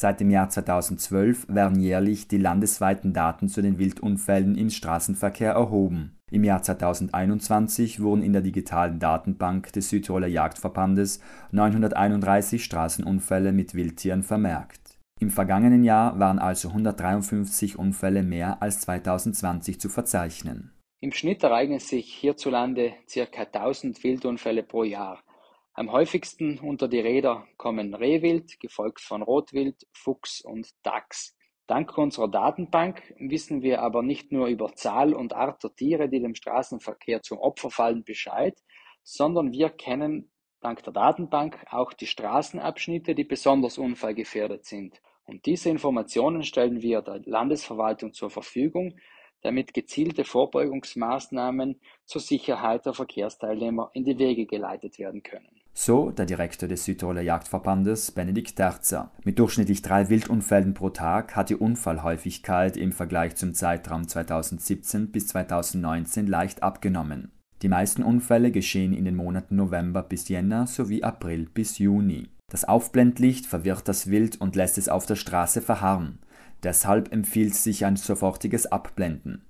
Seit dem Jahr 2012 werden jährlich die landesweiten Daten zu den Wildunfällen im Straßenverkehr erhoben. Im Jahr 2021 wurden in der digitalen Datenbank des Südtiroler Jagdverbandes 931 Straßenunfälle mit Wildtieren vermerkt. Im vergangenen Jahr waren also 153 Unfälle mehr als 2020 zu verzeichnen. Im Schnitt ereignen sich hierzulande ca. 1000 Wildunfälle pro Jahr. Am häufigsten unter die Räder kommen Rehwild, gefolgt von Rotwild, Fuchs und Dachs. Dank unserer Datenbank wissen wir aber nicht nur über Zahl und Art der Tiere, die dem Straßenverkehr zum Opfer fallen, Bescheid, sondern wir kennen dank der Datenbank auch die Straßenabschnitte, die besonders unfallgefährdet sind. Und diese Informationen stellen wir der Landesverwaltung zur Verfügung, damit gezielte Vorbeugungsmaßnahmen zur Sicherheit der Verkehrsteilnehmer in die Wege geleitet werden können. So der Direktor des Südtiroler Jagdverbandes Benedikt Terzer. Mit durchschnittlich drei Wildunfällen pro Tag hat die Unfallhäufigkeit im Vergleich zum Zeitraum 2017 bis 2019 leicht abgenommen. Die meisten Unfälle geschehen in den Monaten November bis Jänner sowie April bis Juni. Das Aufblendlicht verwirrt das Wild und lässt es auf der Straße verharren. Deshalb empfiehlt sich ein sofortiges Abblenden.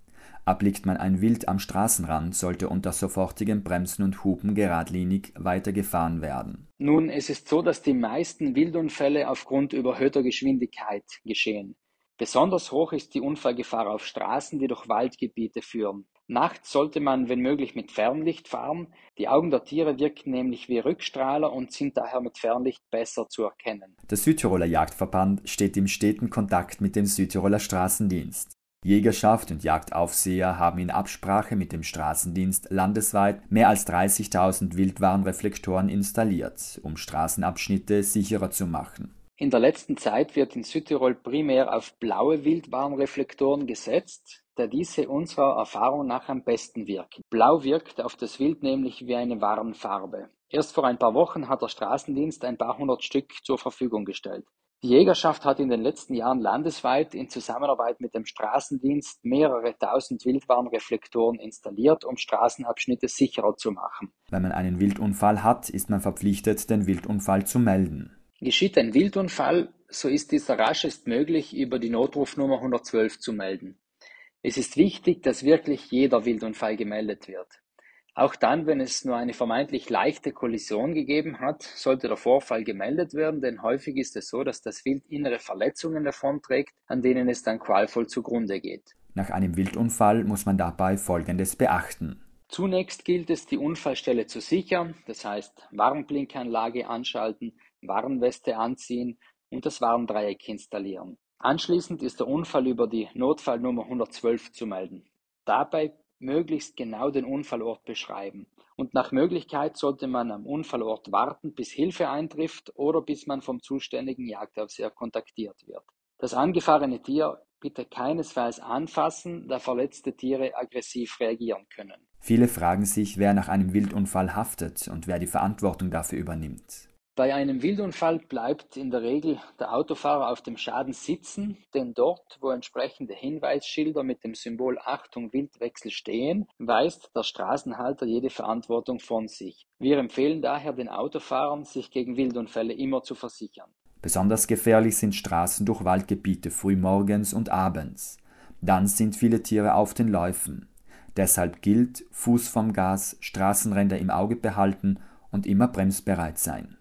Erblickt man ein Wild am Straßenrand, sollte unter sofortigem Bremsen und Hupen geradlinig weitergefahren werden. Nun, es ist so, dass die meisten Wildunfälle aufgrund überhöhter Geschwindigkeit geschehen. Besonders hoch ist die Unfallgefahr auf Straßen, die durch Waldgebiete führen. Nachts sollte man, wenn möglich, mit Fernlicht fahren. Die Augen der Tiere wirken nämlich wie Rückstrahler und sind daher mit Fernlicht besser zu erkennen. Der Südtiroler Jagdverband steht im steten Kontakt mit dem Südtiroler Straßendienst. Jägerschaft und Jagdaufseher haben in Absprache mit dem Straßendienst landesweit mehr als 30.000 Wildwarnreflektoren installiert, um Straßenabschnitte sicherer zu machen. In der letzten Zeit wird in Südtirol primär auf blaue Wildwarnreflektoren gesetzt, da diese unserer Erfahrung nach am besten wirken. Blau wirkt auf das Wild nämlich wie eine Warnfarbe. Erst vor ein paar Wochen hat der Straßendienst ein paar hundert Stück zur Verfügung gestellt. Die Jägerschaft hat in den letzten Jahren landesweit in Zusammenarbeit mit dem Straßendienst mehrere tausend Wildwarnreflektoren installiert, um Straßenabschnitte sicherer zu machen. Wenn man einen Wildunfall hat, ist man verpflichtet, den Wildunfall zu melden. Geschieht ein Wildunfall, so ist dieser raschestmöglich über die Notrufnummer 112 zu melden. Es ist wichtig, dass wirklich jeder Wildunfall gemeldet wird. Auch dann, wenn es nur eine vermeintlich leichte Kollision gegeben hat, sollte der Vorfall gemeldet werden, denn häufig ist es so, dass das Wild innere Verletzungen davonträgt, an denen es dann qualvoll zugrunde geht. Nach einem Wildunfall muss man dabei Folgendes beachten. Zunächst gilt es, die Unfallstelle zu sichern, das heißt Warnblinkanlage anschalten, Warnweste anziehen und das Warndreieck installieren. Anschließend ist der Unfall über die Notfallnummer 112 zu melden. Dabei möglichst genau den Unfallort beschreiben. Und nach Möglichkeit sollte man am Unfallort warten, bis Hilfe eintrifft oder bis man vom zuständigen Jagdaufseher kontaktiert wird. Das angefahrene Tier bitte keinesfalls anfassen, da verletzte Tiere aggressiv reagieren können. Viele fragen sich, wer nach einem Wildunfall haftet und wer die Verantwortung dafür übernimmt. Bei einem Wildunfall bleibt in der Regel der Autofahrer auf dem Schaden sitzen, denn dort, wo entsprechende Hinweisschilder mit dem Symbol Achtung Wildwechsel stehen, weist der Straßenhalter jede Verantwortung von sich. Wir empfehlen daher den Autofahrern, sich gegen Wildunfälle immer zu versichern. Besonders gefährlich sind Straßen durch Waldgebiete früh morgens und abends. Dann sind viele Tiere auf den Läufen. Deshalb gilt Fuß vom Gas, Straßenränder im Auge behalten und immer bremsbereit sein.